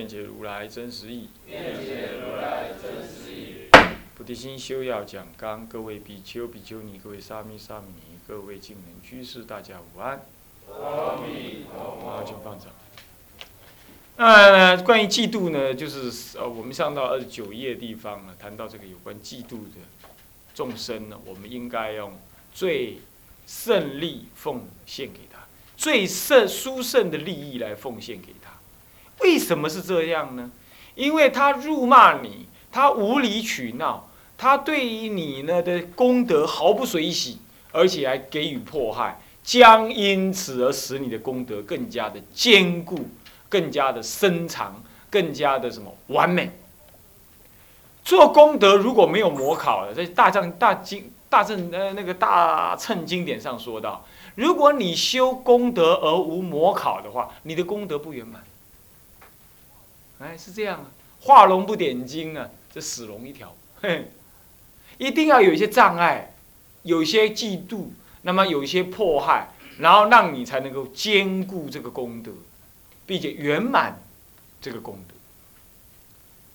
愿解如来真实义。愿解如来真实义。菩提心修要讲纲，各位比丘、比丘尼，各位沙弥、沙弥尼，各位敬人居士，大家午安。阿弥陀好，佛。请放掌。那关于嫉妒呢，就是呃，我们上到二十九页地方呢，谈到这个有关嫉妒的众生呢，我们应该用最胜利奉献给他，最胜殊胜的利益来奉献给他。为什么是这样呢？因为他辱骂你，他无理取闹，他对于你呢的功德毫不随喜，而且还给予迫害，将因此而使你的功德更加的坚固。更加的深长，更加的什么完美。做功德如果没有模考的，在大藏大经大正呃那个大乘经典上说到，如果你修功德而无模考的话，你的功德不圆满。哎，是这样啊，画龙不点睛啊，这死龙一条。嘿，一定要有一些障碍，有一些嫉妒，那么有一些迫害，然后让你才能够兼顾这个功德。并且圆满这个功德。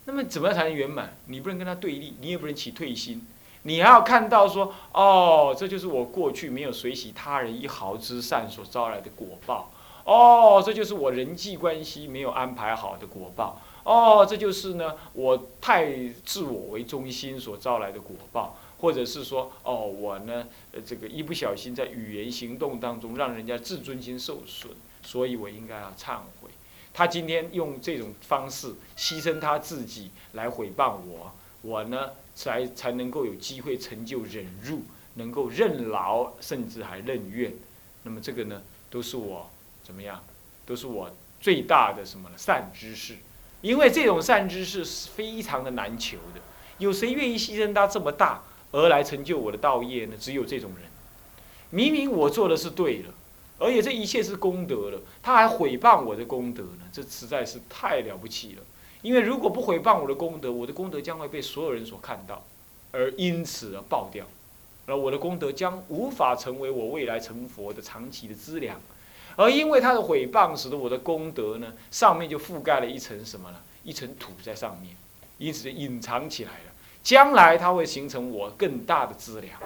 那么怎么样才能圆满？你不能跟他对立，你也不能起退心，你还要看到说，哦，这就是我过去没有随喜他人一毫之善所招来的果报。哦，这就是我人际关系没有安排好的果报。哦，这就是呢，我太自我为中心所招来的果报，或者是说，哦，我呢，这个一不小心在语言行动当中让人家自尊心受损。所以我应该要忏悔。他今天用这种方式牺牲他自己来毁谤我，我呢才才能够有机会成就忍辱，能够任劳，甚至还任怨。那么这个呢，都是我怎么样？都是我最大的什么呢？善知识。因为这种善知识是非常的难求的。有谁愿意牺牲他这么大而来成就我的道业呢？只有这种人。明明我做的是对的。而且这一切是功德了，他还毁谤我的功德呢，这实在是太了不起了。因为如果不毁谤我的功德，我的功德将会被所有人所看到，而因此而爆掉，而我的功德将无法成为我未来成佛的长期的资粮。而因为他的毁谤，使得我的功德呢，上面就覆盖了一层什么呢？一层土在上面，因此就隐藏起来了。将来它会形成我更大的资粮。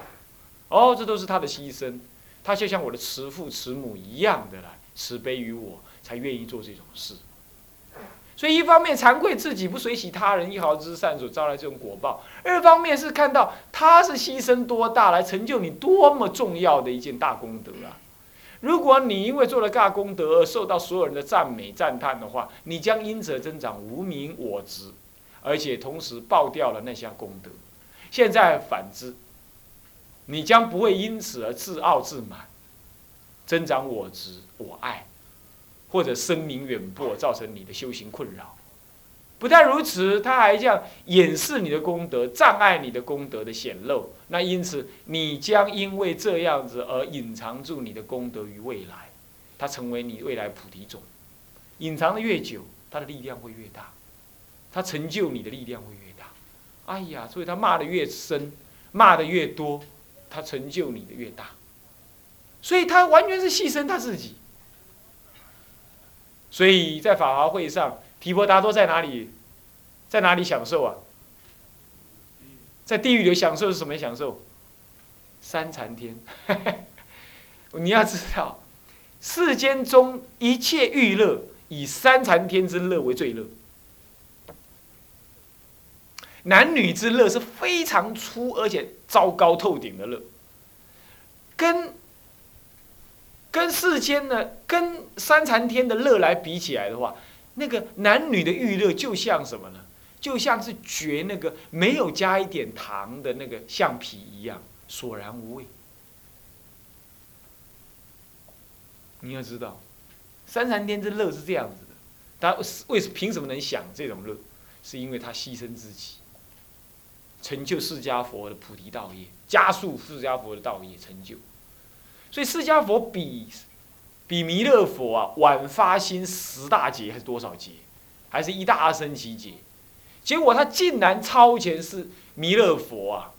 哦，这都是他的牺牲。他就像我的慈父慈母一样的来慈悲于我，才愿意做这种事。所以一方面惭愧自己不随喜他人一毫之善所招来这种果报，二方面是看到他是牺牲多大来成就你多么重要的一件大功德啊！如果你因为做了大功德而受到所有人的赞美赞叹的话，你将因此增长无名我执，而且同时爆掉了那项功德。现在反之。你将不会因此而自傲自满，增长我执我爱，或者声名远播，造成你的修行困扰。不但如此，他还这样掩饰你的功德，障碍你的功德的显露。那因此，你将因为这样子而隐藏住你的功德于未来，它成为你未来菩提种。隐藏的越久，它的力量会越大，它成就你的力量会越大。哎呀，所以他骂的越深，骂的越多。他成就你的越大，所以他完全是牺牲他自己。所以在法华会上，提婆达多在哪里，在哪里享受啊？在地狱里享受是什么享受？三禅天。你要知道，世间中一切欲乐，以三禅天之乐为最乐。男女之乐是非常粗而且糟糕透顶的乐，跟跟世间呢，跟三禅天的乐来比起来的话，那个男女的欲乐就像什么呢？就像是嚼那个没有加一点糖的那个橡皮一样，索然无味。你要知道，三禅天之乐是这样子的，他为什凭什么能享这种乐？是因为他牺牲自己，成就释迦佛的菩提道业，加速释迦佛的道业成就。所以释迦佛比比弥勒佛啊晚发心十大劫还是多少劫？还是一大阿僧祇劫？结果他竟然超前是弥勒佛啊，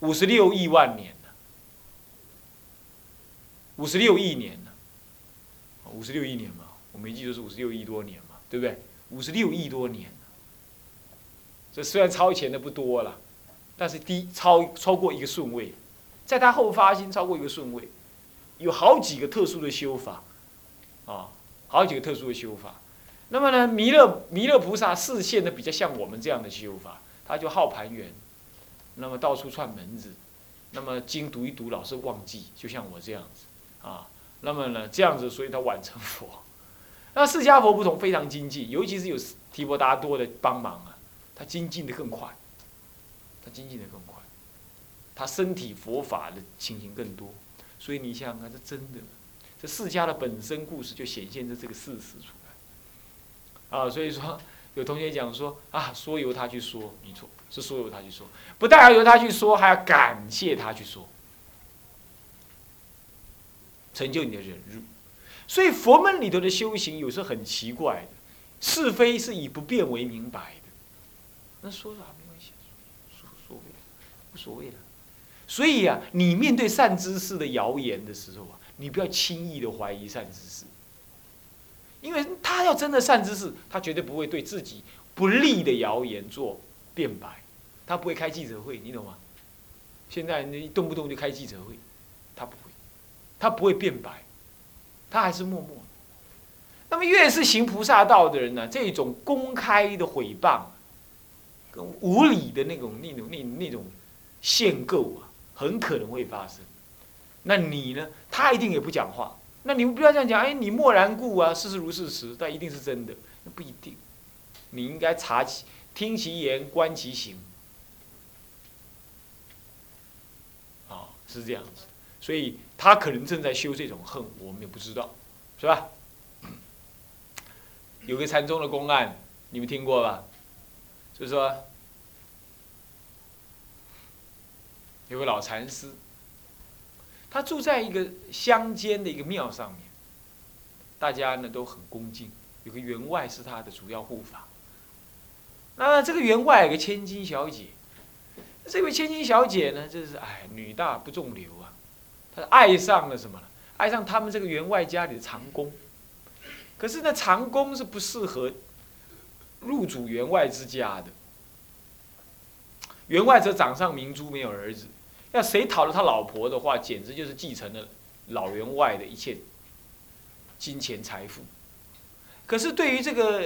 五十六亿万年了，五十六亿年了，五十六亿年嘛，我没记错是五十六亿多年嘛，对不对？五十六亿多年，这虽然超前的不多了，但是低超超过一个顺位，在他后发心超过一个顺位，有好几个特殊的修法，啊，好几个特殊的修法。那么呢，弥勒弥勒菩萨视线呢比较像我们这样的修法，他就好盘圆，那么到处串门子，那么经读一读老是忘记，就像我这样子啊。那么呢这样子，所以他晚成佛。那释迦佛不同，非常精进，尤其是有提婆达多的帮忙啊，他精进的更快，他精进的更快，他身体佛法的情形更多。所以你想想看，这真的，这释迦的本身故事就显现在这个事实处。啊，所以说有同学讲说啊，说由他去说，没错，是说由他去说，不但要由他去说，还要感谢他去说，成就你的忍辱。所以佛门里头的修行有时候很奇怪的，是非是以不变为明白的。那说啥没关系，说说无所谓了。所以啊，你面对善知识的谣言的时候啊，你不要轻易的怀疑善知识，因为他要真的善知识，他绝对不会对自己不利的谣言做辩白，他不会开记者会，你懂吗？现在你动不动就开记者会，他不会，他不会辩白。他还是默默。那么越是行菩萨道的人呢，这种公开的毁谤，跟无理的那种、那种、那那种限购啊，很可能会发生。那你呢？他一定也不讲话。那你们不要这样讲，哎，你默然故啊，事实如事实，但一定是真的，那不一定。你应该查其听其言，观其行。啊，是这样子。所以他可能正在修这种恨，我们也不知道，是吧？有个禅宗的公案，你们听过吧？就是说，有个老禅师，他住在一个乡间的一个庙上面，大家呢都很恭敬。有个员外是他的主要护法。那这个员外有个千金小姐，这位千金小姐呢，就是哎，女大不中留啊。她爱上了什么？爱上他们这个员外家里的长工。可是呢，长工是不适合入主员外之家的。员外则掌上明珠，没有儿子。要谁讨了他老婆的话，简直就是继承了老员外的一切金钱财富。可是对于这个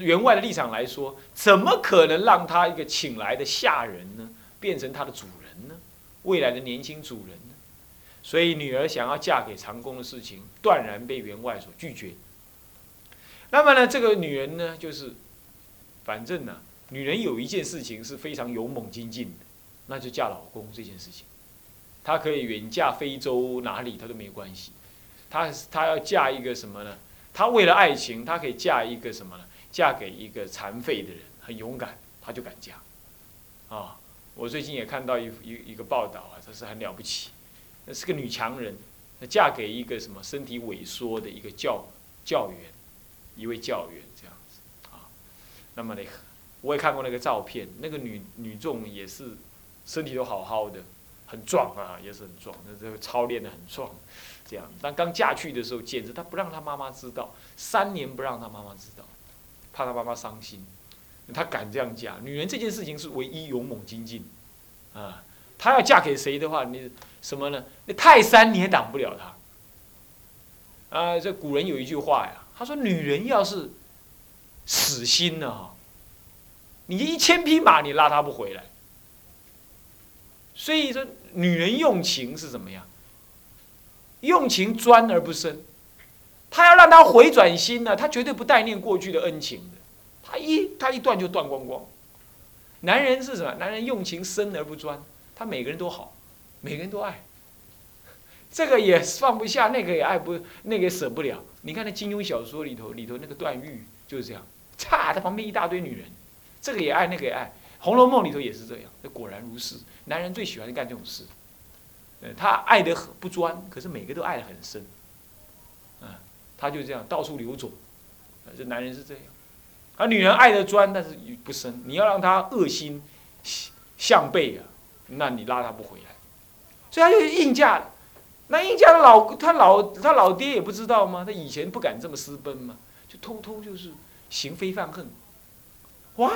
员外的立场来说，怎么可能让他一个请来的下人呢，变成他的主人呢？未来的年轻主人呢？所以女儿想要嫁给长工的事情，断然被员外所拒绝。那么呢，这个女人呢，就是，反正呢，女人有一件事情是非常勇猛精进的，那就嫁老公这件事情。她可以远嫁非洲哪里，她都没关系。她她要嫁一个什么呢？她为了爱情，她可以嫁一个什么呢？嫁给一个残废的人，很勇敢，她就敢嫁。啊，我最近也看到一一一个报道啊，她是很了不起。那是个女强人，那嫁给一个什么身体萎缩的一个教教员，一位教员这样子啊。那么呢，我也看过那个照片，那个女女众也是身体都好好的，很壮啊，也是很壮，那这个操练的很壮，这样。但刚嫁去的时候，简直她不让她妈妈知道，三年不让她妈妈知道，怕她妈妈伤心。她敢这样嫁，女人这件事情是唯一勇猛精进啊。她要嫁给谁的话，你什么呢？那泰山你也挡不了她。啊，这古人有一句话呀，他说：“女人要是死心了哈，你一千匹马你拉她不回来。”所以说，女人用情是怎么样？用情专而不深。她要让她回转心呢，她绝对不带念过去的恩情的。她一她一断就断光光。男人是什么？男人用情深而不专。他每个人都好，每个人都爱，这个也放不下，那个也爱不，那个也舍不了。你看那金庸小说里头，里头那个段誉就是这样，差他旁边一大堆女人，这个也爱，那个也爱，《红楼梦》里头也是这样，那果然如是，男人最喜欢干这种事，呃，他爱得很不专，可是每个都爱得很深，嗯，他就这样到处流走，这男人是这样，而女人爱得专，但是不深，你要让他恶心向背啊，那你拉他不回来，所以他就硬嫁了。那硬嫁的老他老他老爹也不知道吗？他以前不敢这么私奔吗？就偷偷就是行非犯恨，哇！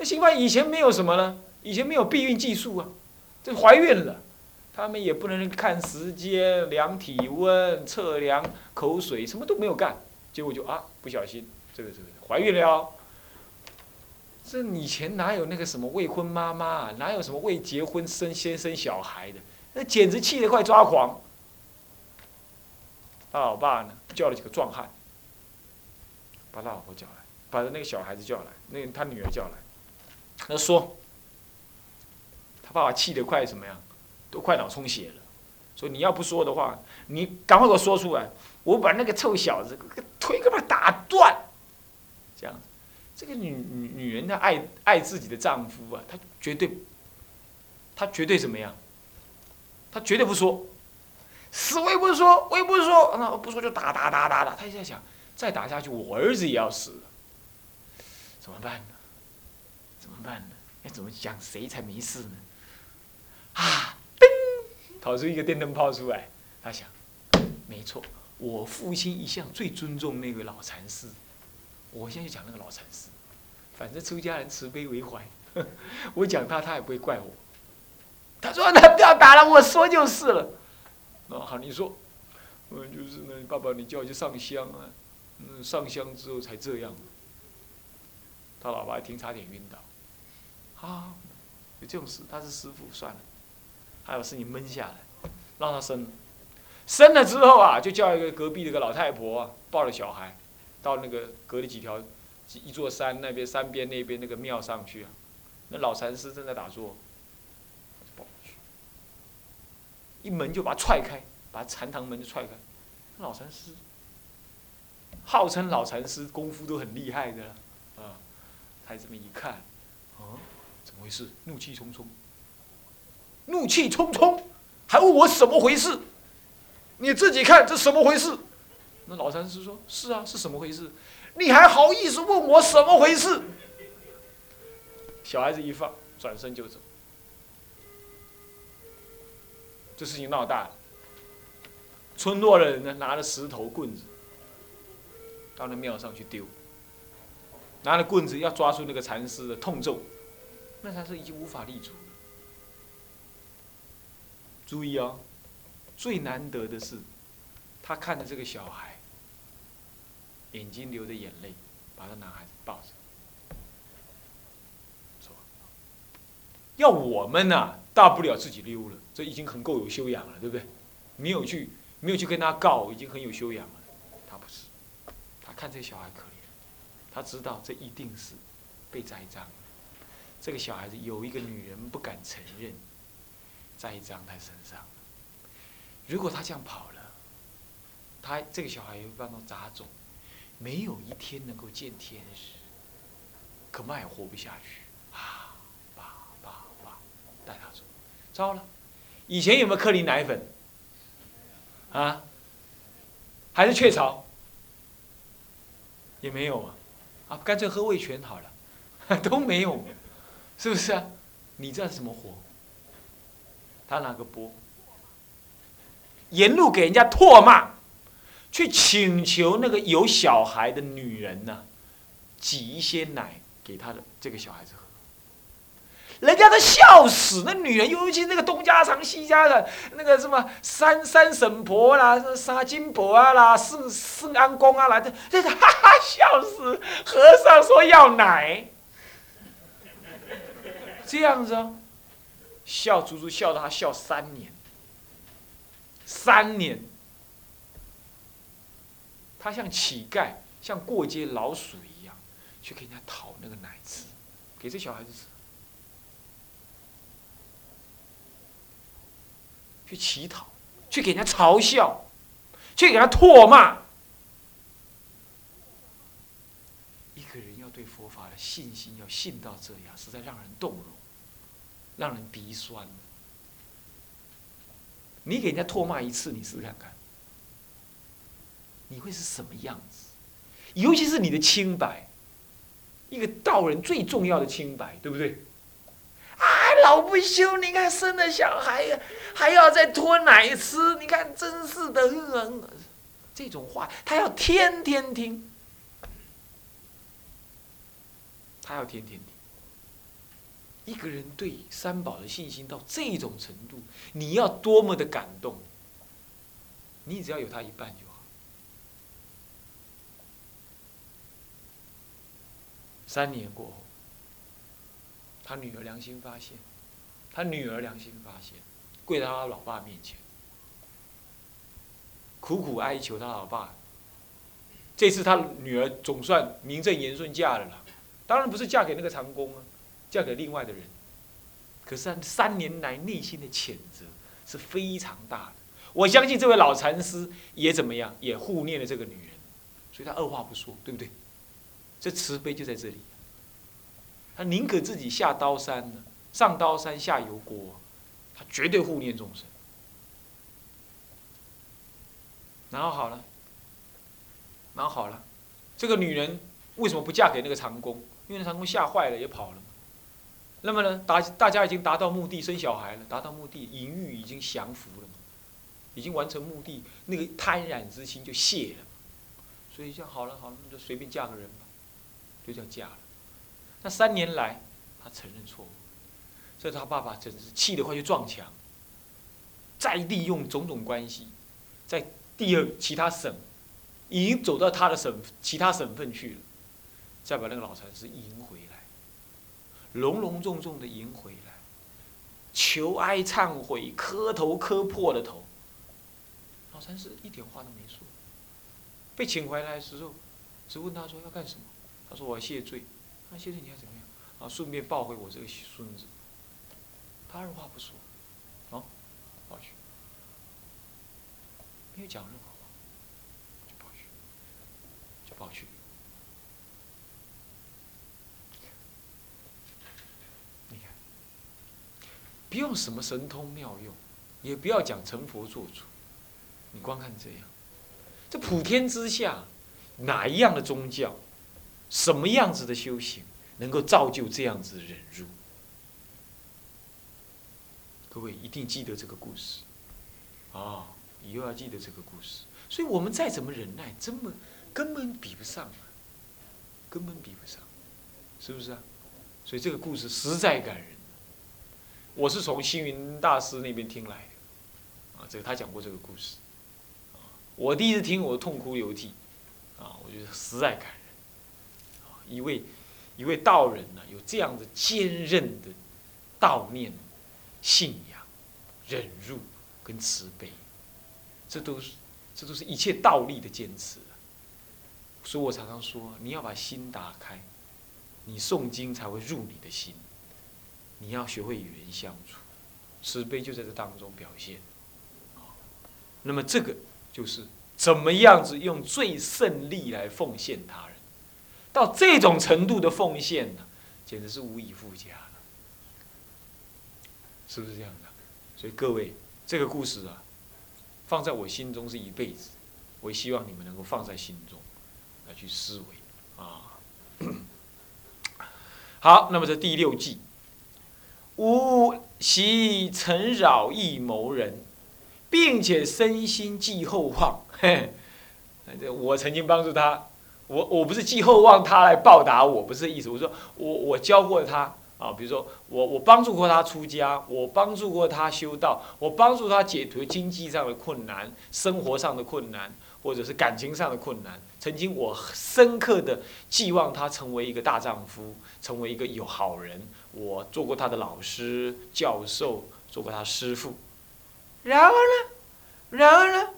那行犯以前没有什么呢？以前没有避孕技术啊，这怀孕了，他们也不能看时间、量体温、测量口水，什么都没有干，结果就啊不小心这个这个怀孕了。这以前哪有那个什么未婚妈妈？哪有什么未结婚生先生小孩的？那简直气得快抓狂。他老爸呢，叫了几个壮汉，把他老婆叫来，把那个小孩子叫来，那他女儿叫来，他说：“他爸爸气得快什么呀？都快脑充血了。说你要不说的话，你赶快给我说出来，我把那个臭小子腿给他打断。”这样，这个女女女人她爱爱自己的丈夫啊，她绝对，她绝对怎么样？他绝对不说，死我也不说，我也不说，那不说就打打打打打。他在想，再打下去，我儿子也要死了，怎么办呢？怎么办呢？要怎么讲谁才没事呢？啊，噔，跑出一个电灯泡出来。他想，没错，我父亲一向最尊重那个老禅师，我现在就讲那个老禅师，反正出家人慈悲为怀，我讲他，他也不会怪我。他说：“那不要打了，我说就是了。”哦，好，你说，嗯，就是呢，爸爸，你叫我去上香啊，嗯，上香之后才这样。他老爸一听，差点晕倒。啊，有这种事，他是师傅，算了。还有事你闷下来，让他生。生了之后啊，就叫一个隔壁的一个老太婆啊，抱着小孩，到那个隔了几条一座山那边山边那边那个庙上去啊。那老禅师正在打坐。一门就把他踹开，把禅堂门就踹开。老禅师，号称老禅师功夫都很厉害的，啊，他这么一看，啊，怎么回事？怒气冲冲，怒气冲冲，还问我怎么回事？你自己看这什么回事？那老禅师说：“是啊，是什么回事？你还好意思问我什么回事？”小孩子一放，转身就走。这事情闹大了，村落的人呢，拿着石头棍子到那庙上去丢，拿着棍子要抓住那个禅师的痛咒，那他是已经无法立足。注意哦，最难得的是，他看着这个小孩，眼睛流着眼泪，把这男孩子抱着，说：“要我们呢，大不了自己溜了。”这已经很够有修养了，对不对？没有去，没有去跟他告，已经很有修养了。他不是，他看这小孩可怜，他知道这一定是被栽赃。这个小孩子有一个女人不敢承认，栽赃在身上。如果他这样跑了，他这个小孩会被他砸走，没有一天能够见天日，恐怕也活不下去。啊，爸爸爸，带他走，糟了。以前有没有克林奶粉？啊？还是雀巢？也没有啊，啊，干脆喝味全好了，都没有，是不是啊？你这什么活？他拿个钵，沿路给人家唾骂，去请求那个有小孩的女人呢，挤一些奶给他的这个小孩子喝。人家都笑死，那女人，尤其那个东家长西家的，那个什么三三婶婆啦、沙金婆啊啦、四四安公啊来的，这哈哈笑死。和尚说要奶，这样子哦，笑足足笑他笑三年，三年，他像乞丐，像过街老鼠一样，去给人家讨那个奶吃，给这小孩子吃。去乞讨，去给人家嘲笑，去给他唾骂，一个人要对佛法的信心要信到这样，实在让人动容，让人鼻酸。你给人家唾骂一次，你试试看看，你会是什么样子？尤其是你的清白，一个道人最重要的清白，对不对？啊，老不休，你看生了小孩还要再拖奶吃，你看真是的，这种话他要天天听，他要天天。一个人对三宝的信心到这种程度，你要多么的感动？你只要有他一半就好。三年过后，他女儿良心发现，他女儿良心发现，跪在他老爸面前，苦苦哀求他老爸。这次他女儿总算名正言顺嫁了啦，当然不是嫁给那个长工啊。嫁给另外的人，可是三年来内心的谴责是非常大的。我相信这位老禅师也怎么样，也护念了这个女人，所以他二话不说，对不对？这慈悲就在这里。他宁可自己下刀山呢，上刀山下油锅，他绝对护念众生。然后好了，然后好了，这个女人为什么不嫁给那个长工？因为那长工吓坏了，也跑了。那么呢，达大家已经达到目的，生小孩了，达到目的，淫欲已经降服了，已经完成目的，那个贪染之心就泄了，所以就好了，好了，那就随便嫁个人吧，就这样嫁了。那三年来，他承认错误，所以他爸爸真是气得快去撞墙，再利用种种关系，在第二其他省，已经走到他的省其他省份去了，再把那个老禅师迎回来。隆隆重重的迎回来，求哀忏悔，磕头磕破了头。老禅师一点话都没说。被请回来的时候，只问他说要干什么？他说我要谢罪。那谢罪你要怎么样？啊，顺便抱回我这个孙子。他二话不说，啊，抱去，没有讲任何话，就抱去，就抱去。不用什么神通妙用，也不要讲成佛做主，你光看这样，这普天之下，哪一样的宗教，什么样子的修行，能够造就这样子的忍辱？各位一定记得这个故事，啊，以后要记得这个故事。所以我们再怎么忍耐，根本根本比不上啊，根本比不上，是不是啊？所以这个故事实在感人。我是从星云大师那边听来的，啊，这个他讲过这个故事，我第一次听我痛哭流涕，啊，我觉得实在感人，啊，一位一位道人呢，有这样的坚韧的道念、信仰、忍辱跟慈悲，这都是这都是一切道力的坚持，所以我常常说，你要把心打开，你诵经才会入你的心。你要学会与人相处，慈悲就在这当中表现。那么这个就是怎么样子用最胜利来奉献他人，到这种程度的奉献呢，简直是无以复加了，是不是这样的？所以各位，这个故事啊，放在我心中是一辈子，我希望你们能够放在心中来去思维啊。好，那么这第六季。吾习曾扰易谋人，并且身心寄厚望。嘿，我曾经帮助他，我我不是寄厚望他来报答我，不是这意思。我说我我教过他啊，比如说我我帮助过他出家，我帮助过他修道，我帮助他解决经济上的困难、生活上的困难，或者是感情上的困难。曾经我深刻的寄望他成为一个大丈夫，成为一个有好人。我做过他的老师、教授，做过他师傅。然而呢，然而呢，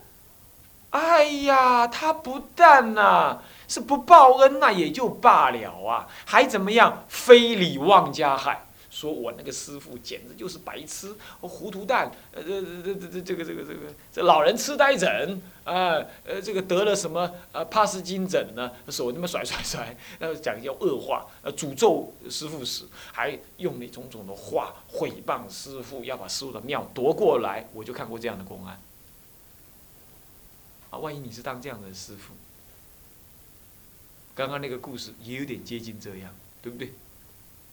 哎呀，他不但呐是不报恩那也就罢了啊，还怎么样？非礼妄加害，说我那个师傅简直就是白痴、糊涂蛋，呃，这这这这这个这个这个这老人痴呆症，啊，呃，这个得了什么呃帕斯金疹呢？手那么甩甩甩，呃，讲要恶化，呃，诅咒师傅死，还用那种种的话毁谤师傅，要把师傅的庙夺过来。我就看过这样的公案。啊，万一你是当这样的师傅，刚刚那个故事也有点接近这样，对不对？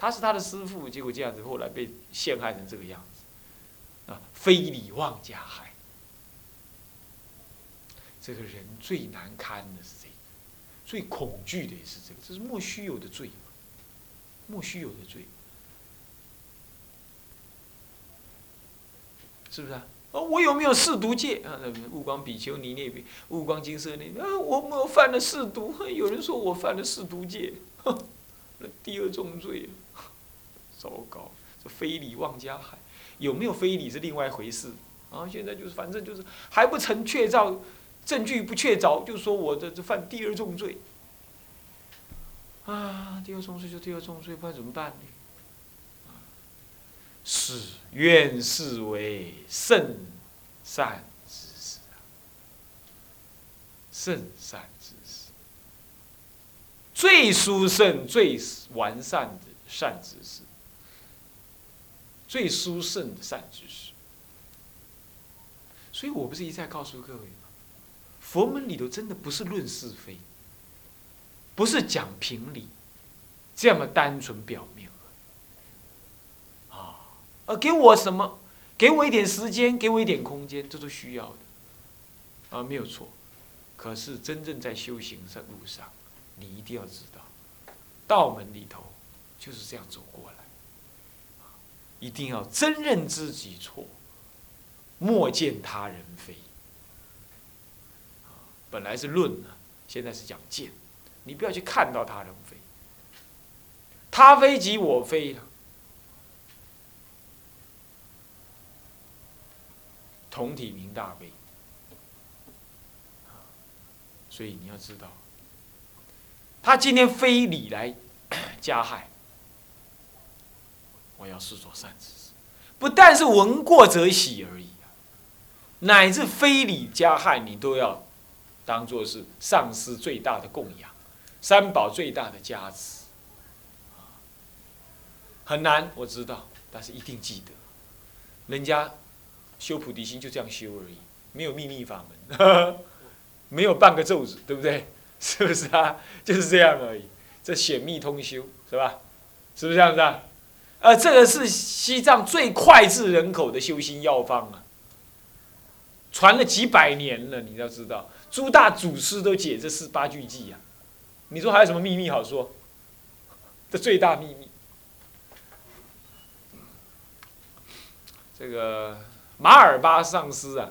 他是他的师傅，结果这样子，后来被陷害成这个样子，啊，非礼妄加害。这个人最难堪的是这个，最恐惧的也是这个，这是莫须有的罪，莫须有的罪，是不是啊？哦，我有没有试毒戒？啊？悟光比丘尼那边，悟光金色那边啊，我没有犯了试毒，有人说我犯了试毒戒，那第二重罪。糟糕，这非礼妄加害，有没有非礼是另外一回事。啊，现在就是反正就是还不成确凿，证据不确凿，就说我的这犯第二重罪。啊，第二重罪就第二重罪，不然怎么办呢？是愿是为圣善之事啊，圣善，最殊胜、最完善的善知识。最殊胜的善知识，所以我不是一再告诉各位吗？佛门里头真的不是论是非，不是讲评理，这么单纯表面啊，呃，给我什么？给我一点时间，给我一点空间，这都需要的，啊，没有错。可是真正在修行的路上，你一定要知道，道门里头就是这样走过来。一定要真认自己错，莫见他人非。本来是论呢，现在是讲见，你不要去看到他人非，他非即我非了。同体明大悲，所以你要知道，他今天非礼来 加害。我要视作善知识，不但是闻过则喜而已啊，乃至非礼加害，你都要当做是上师最大的供养，三宝最大的加持。很难，我知道，但是一定记得，人家修菩提心就这样修而已，没有秘密法门，呵 呵没有半个咒子，对不对？是不是啊？就是这样而已，这显密通修，是吧？是不是这样子啊？呃，这个是西藏最脍炙人口的修心药方啊，传了几百年了，你要知道，诸大祖师都解这四八句偈呀，你说还有什么秘密好说？这最大秘密。这个马尔巴上师啊，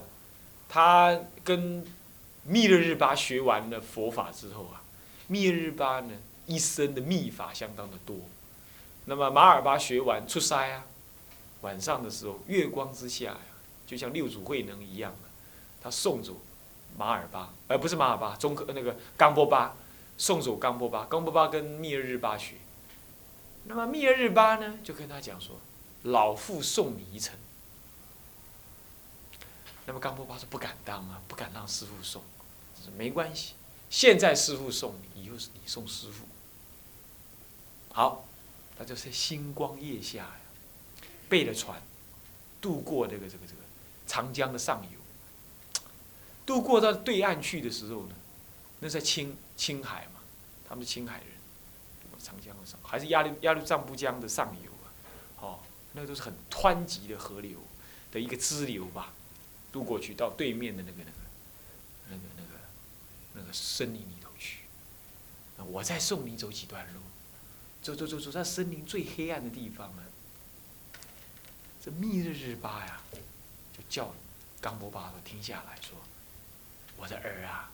他跟密勒日巴学完了佛法之后啊，密勒日巴呢一生的秘法相当的多。那么马尔巴学完出塞啊，晚上的时候月光之下呀，就像六祖慧能一样他送走马尔巴，而不是马尔巴，中科那个冈波巴，送走冈波巴，冈波巴跟密勒日巴学。那么密勒日巴呢，就跟他讲说：“老父送你一程。”那么冈波巴说：“不敢当啊，不敢让师傅送。”：“没关系，现在师傅送你，以后是你送师傅。”好。他就是星光夜下呀，背了船，渡过这个这个这个长江的上游，渡过到对岸去的时候呢，那在青青海嘛，他们是青海人，长江的上还是鸭绿鸭绿藏布江的上游啊，哦，那个都是很湍急的河流的一个支流吧，渡过去到对面的那个那个那个那个那个森林里头去，我再送你走几段路。走走走走在森林最黑暗的地方了。这密日日巴呀，就叫冈波巴的停下来说：“我的儿啊，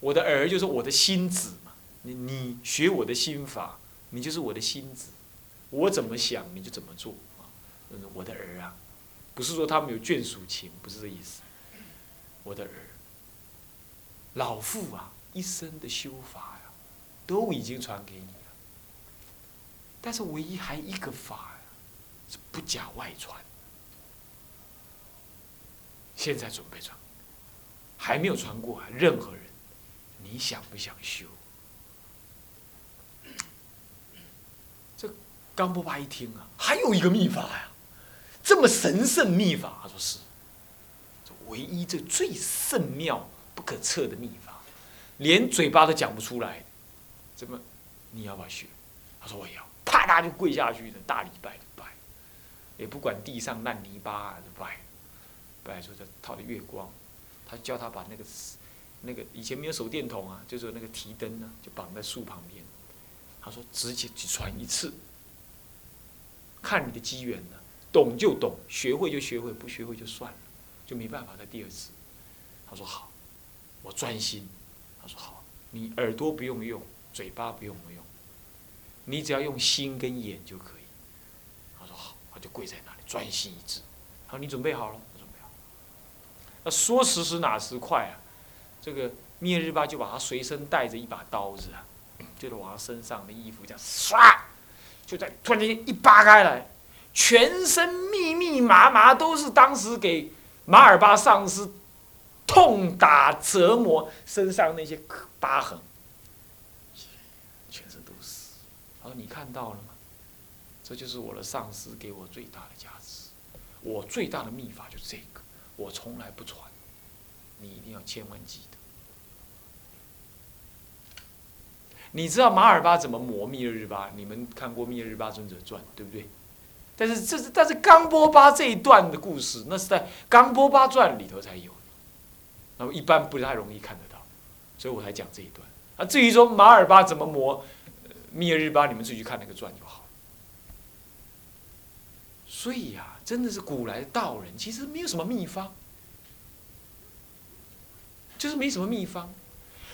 我的儿就是我的心子嘛。你你学我的心法，你就是我的心子。我怎么想你就怎么做啊。我的儿啊，不是说他们有眷属情，不是这意思。我的儿，老父啊，一生的修法呀。”都已经传给你了，但是唯一还一个法呀是不假外传，现在准备传，还没有传过任何人，你想不想修？这刚波巴一听啊，还有一个秘法呀，这么神圣秘法，他说是，唯一这最圣妙可测的秘法，连嘴巴都讲不出来，怎么你要不要学？他说我要，啪嗒就跪下去的大礼拜拜。也不管地上烂泥巴啊，就拜，拜说这套的月光，他叫他把那个，那个以前没有手电筒啊，就是那个提灯呢，就绑在树旁边。他说直接去传一次，看你的机缘呢，懂就懂，学会就学会，不学会就算了，就没办法再第二次。他说好，我专心。他说好，你耳朵不用用，嘴巴不用用，你只要用心跟眼就可以。他说好，他就跪在那里，专心一致。他说，你准备好了？准备好。那说时迟，哪时快啊？这个灭日巴就把他随身带着一把刀子啊，就是往他身上的衣服这样唰，就在突然间一扒开来，全身密密麻麻都是当时给马尔巴上司痛打折磨身上那些疤痕，全身都是。好，你看到了吗？这就是我的上司给我最大的价值，我最大的秘法就是这个，我从来不传，你一定要千万记得。你知道马尔巴怎么磨密日巴？你们看过《密日巴尊者传》，对不对？但是这是但是冈波巴这一段的故事，那是在《冈波巴传》里头才有，那么一般不太容易看得到，所以我才讲这一段。啊，至于说马尔巴怎么磨密日巴，你们自己去看那个传就好。所以呀，真的是古来道人，其实没有什么秘方，就是没什么秘方，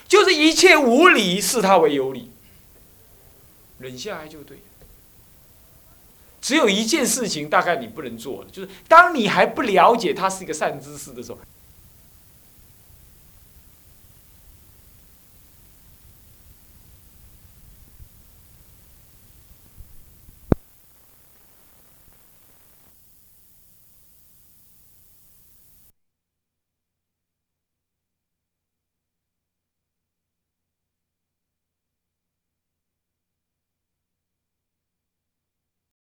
就是一切无理视他为有理，忍下来就对。只有一件事情，大概你不能做的，就是当你还不了解他是一个善知识的时候，